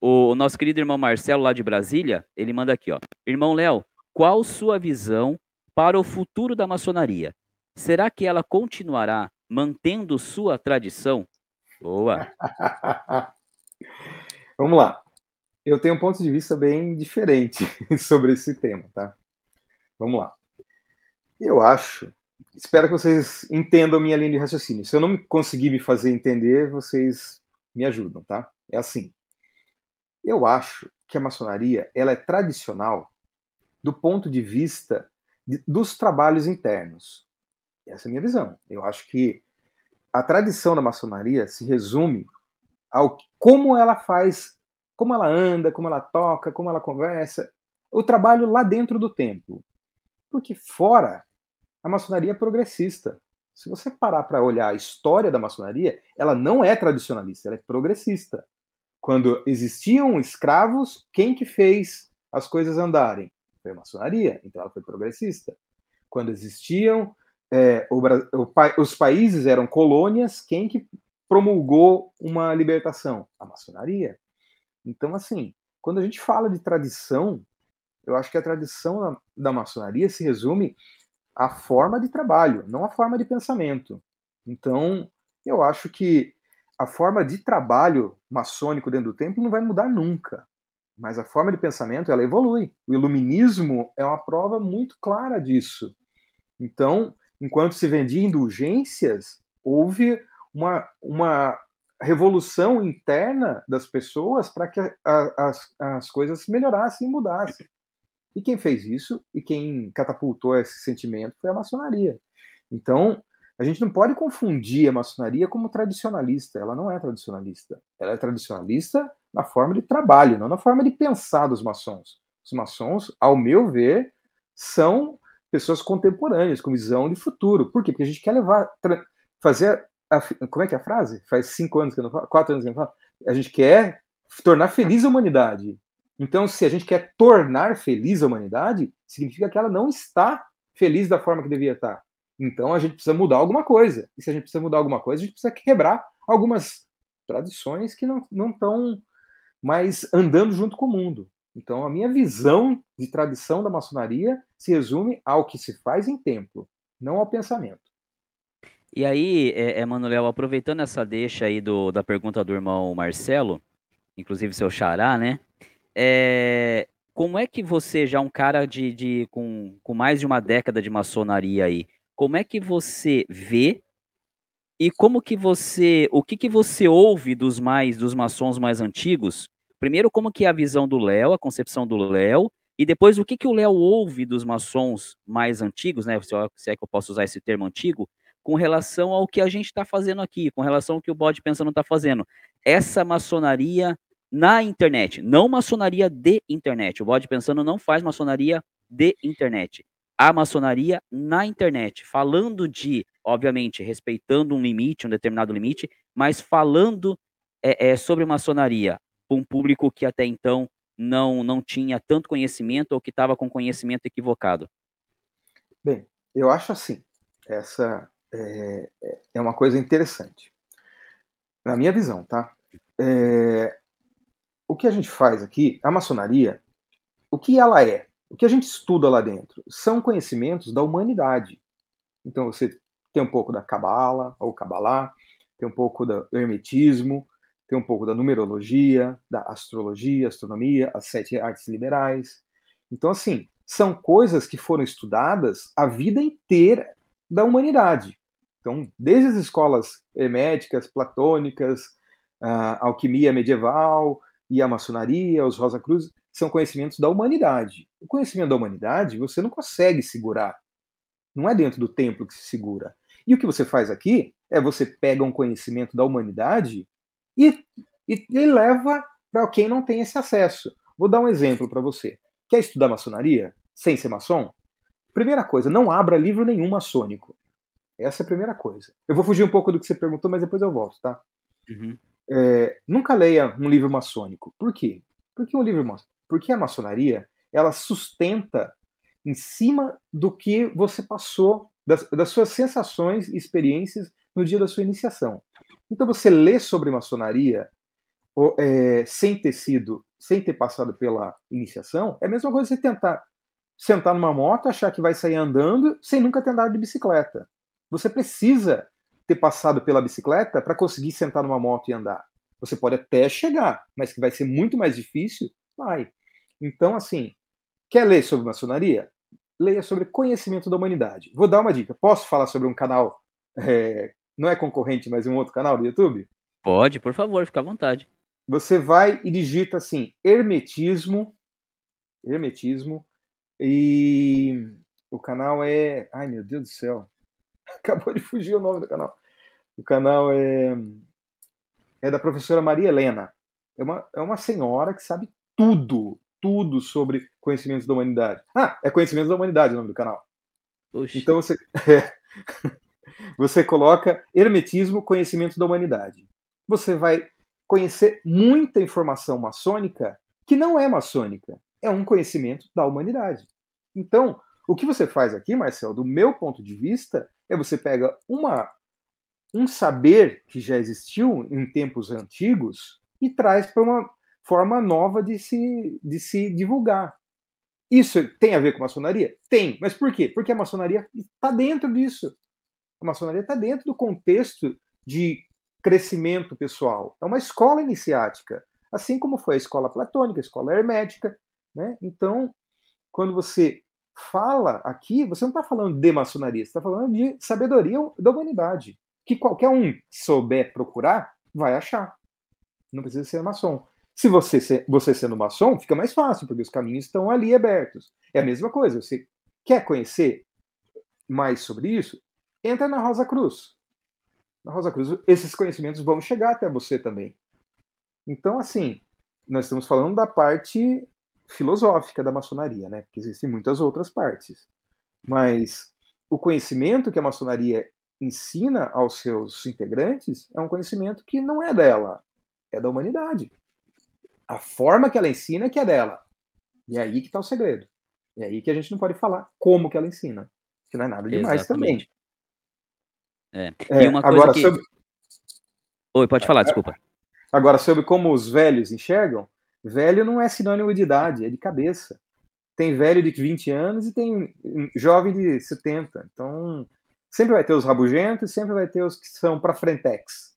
O, nosso querido irmão Marcelo, lá de Brasília, ele manda aqui, ó. Irmão Léo, qual sua visão para o futuro da maçonaria? Será que ela continuará mantendo sua tradição? Boa. Vamos lá. Eu tenho um ponto de vista bem diferente sobre esse tema, tá? Vamos lá. Eu acho, espero que vocês entendam minha linha de raciocínio. Se eu não conseguir me fazer entender, vocês me ajudam, tá? É assim. Eu acho que a maçonaria ela é tradicional do ponto de vista de, dos trabalhos internos. Essa é a minha visão. Eu acho que a tradição da maçonaria se resume ao como ela faz, como ela anda, como ela toca, como ela conversa, o trabalho lá dentro do templo. Porque fora, a maçonaria é progressista. Se você parar para olhar a história da maçonaria, ela não é tradicionalista, ela é progressista. Quando existiam escravos, quem que fez as coisas andarem? Foi a maçonaria, então ela foi progressista. Quando existiam é, o, o, os países eram colônias, quem que promulgou uma libertação? A maçonaria. Então, assim, quando a gente fala de tradição, eu acho que a tradição da, da maçonaria se resume à forma de trabalho, não à forma de pensamento. Então, eu acho que a forma de trabalho maçônico dentro do templo não vai mudar nunca. Mas a forma de pensamento, ela evolui. O iluminismo é uma prova muito clara disso. Então, enquanto se vendia indulgências, houve uma, uma revolução interna das pessoas para que a, as, as coisas melhorassem e mudassem. E quem fez isso e quem catapultou esse sentimento foi a maçonaria. Então, a gente não pode confundir a maçonaria como tradicionalista. Ela não é tradicionalista. Ela é tradicionalista na forma de trabalho, não na forma de pensar dos maçons. Os maçons, ao meu ver, são pessoas contemporâneas, com visão de futuro. Por quê? Porque a gente quer levar, fazer, a, como é que é a frase? Faz cinco anos que eu não falo, quatro anos que eu não falo. A gente quer tornar feliz a humanidade. Então, se a gente quer tornar feliz a humanidade, significa que ela não está feliz da forma que devia estar. Então, a gente precisa mudar alguma coisa. E se a gente precisa mudar alguma coisa, a gente precisa quebrar algumas tradições que não estão mais andando junto com o mundo. Então, a minha visão de tradição da maçonaria se resume ao que se faz em templo, não ao pensamento. E aí, é, Emanuel, aproveitando essa deixa aí do, da pergunta do irmão Marcelo, inclusive seu xará, né? É, como é que você, já um cara de, de com, com mais de uma década de maçonaria aí, como é que você vê e como que você, o que que você ouve dos mais dos maçons mais antigos? Primeiro, como que é a visão do Léo, a concepção do Léo, e depois, o que, que o Léo ouve dos maçons mais antigos, né? Se é que eu posso usar esse termo antigo, com relação ao que a gente está fazendo aqui, com relação ao que o Bode Pensando está fazendo. Essa maçonaria na internet, não maçonaria de internet. O Bode Pensando não faz maçonaria de internet. A maçonaria na internet, falando de, obviamente, respeitando um limite, um determinado limite, mas falando é, é, sobre maçonaria para um público que até então não, não tinha tanto conhecimento ou que estava com conhecimento equivocado? Bem, eu acho assim, essa é, é uma coisa interessante. Na minha visão, tá? É, o que a gente faz aqui, a maçonaria, o que ela é, o que a gente estuda lá dentro, são conhecimentos da humanidade. Então você tem um pouco da cabala, ou cabalá, tem um pouco do hermetismo, tem um pouco da numerologia, da astrologia, astronomia, as sete artes liberais. Então, assim, são coisas que foram estudadas a vida inteira da humanidade. Então, desde as escolas herméticas, platônicas, a alquimia medieval e a maçonaria, os Rosa Cruz, são conhecimentos da humanidade. O conhecimento da humanidade você não consegue segurar. Não é dentro do templo que se segura. E o que você faz aqui é você pega um conhecimento da humanidade e, e, e leva para quem não tem esse acesso. Vou dar um exemplo para você. Quer estudar maçonaria sem ser maçom? Primeira coisa, não abra livro nenhum maçônico. Essa é a primeira coisa. Eu vou fugir um pouco do que você perguntou, mas depois eu volto, tá? Uhum. É, nunca leia um livro maçônico. Por quê? Porque um livro maçônico? Porque a maçonaria ela sustenta em cima do que você passou, das, das suas sensações e experiências no dia da sua iniciação. Então você lê sobre maçonaria é, sem ter sido, sem ter passado pela iniciação, é a mesma coisa você tentar sentar numa moto, achar que vai sair andando, sem nunca ter andado de bicicleta. Você precisa ter passado pela bicicleta para conseguir sentar numa moto e andar. Você pode até chegar, mas que vai ser muito mais difícil, vai. Então, assim, quer ler sobre maçonaria? Leia sobre conhecimento da humanidade. Vou dar uma dica. Posso falar sobre um canal, é, não é concorrente, mas um outro canal do YouTube? Pode, por favor, fica à vontade. Você vai e digita assim, hermetismo, hermetismo, e o canal é. Ai, meu Deus do céu. Acabou de fugir o nome do canal. O canal é, é da professora Maria Helena. É uma, é uma senhora que sabe tudo, tudo sobre conhecimentos da humanidade. Ah, é Conhecimentos da Humanidade o nome do canal. Oxi. Então você, é, você coloca Hermetismo, Conhecimento da Humanidade. Você vai conhecer muita informação maçônica que não é maçônica é um conhecimento da humanidade. Então, o que você faz aqui, Marcel, do meu ponto de vista, é você pega uma, um saber que já existiu em tempos antigos e traz para uma forma nova de se, de se divulgar. Isso tem a ver com maçonaria? Tem. Mas por quê? Porque a maçonaria está dentro disso. A maçonaria está dentro do contexto de crescimento pessoal. É uma escola iniciática, assim como foi a escola platônica, a escola hermética, né? Então, quando você fala aqui, você não está falando de maçonaria, você está falando de sabedoria da humanidade, que qualquer um souber procurar, vai achar. Não precisa ser maçom. Se você, você sendo maçom, fica mais fácil, porque os caminhos estão ali abertos. É a mesma coisa, você quer conhecer mais sobre isso? Entra na Rosa Cruz. Na Rosa Cruz, esses conhecimentos vão chegar até você também. Então, assim, nós estamos falando da parte filosófica da maçonaria, né? Porque existem muitas outras partes. Mas o conhecimento que a maçonaria ensina aos seus integrantes é um conhecimento que não é dela, é da humanidade. A forma que ela ensina é que é dela. E é aí que está o segredo. É aí que a gente não pode falar como que ela ensina. Que não é nada demais Exatamente. também. É. E uma coisa agora, que... sobre... Oi, pode falar, desculpa. Agora, sobre como os velhos enxergam, Velho não é sinônimo de idade, é de cabeça. Tem velho de 20 anos e tem jovem de 70. Então, sempre vai ter os rabugentos, sempre vai ter os que são para frentex.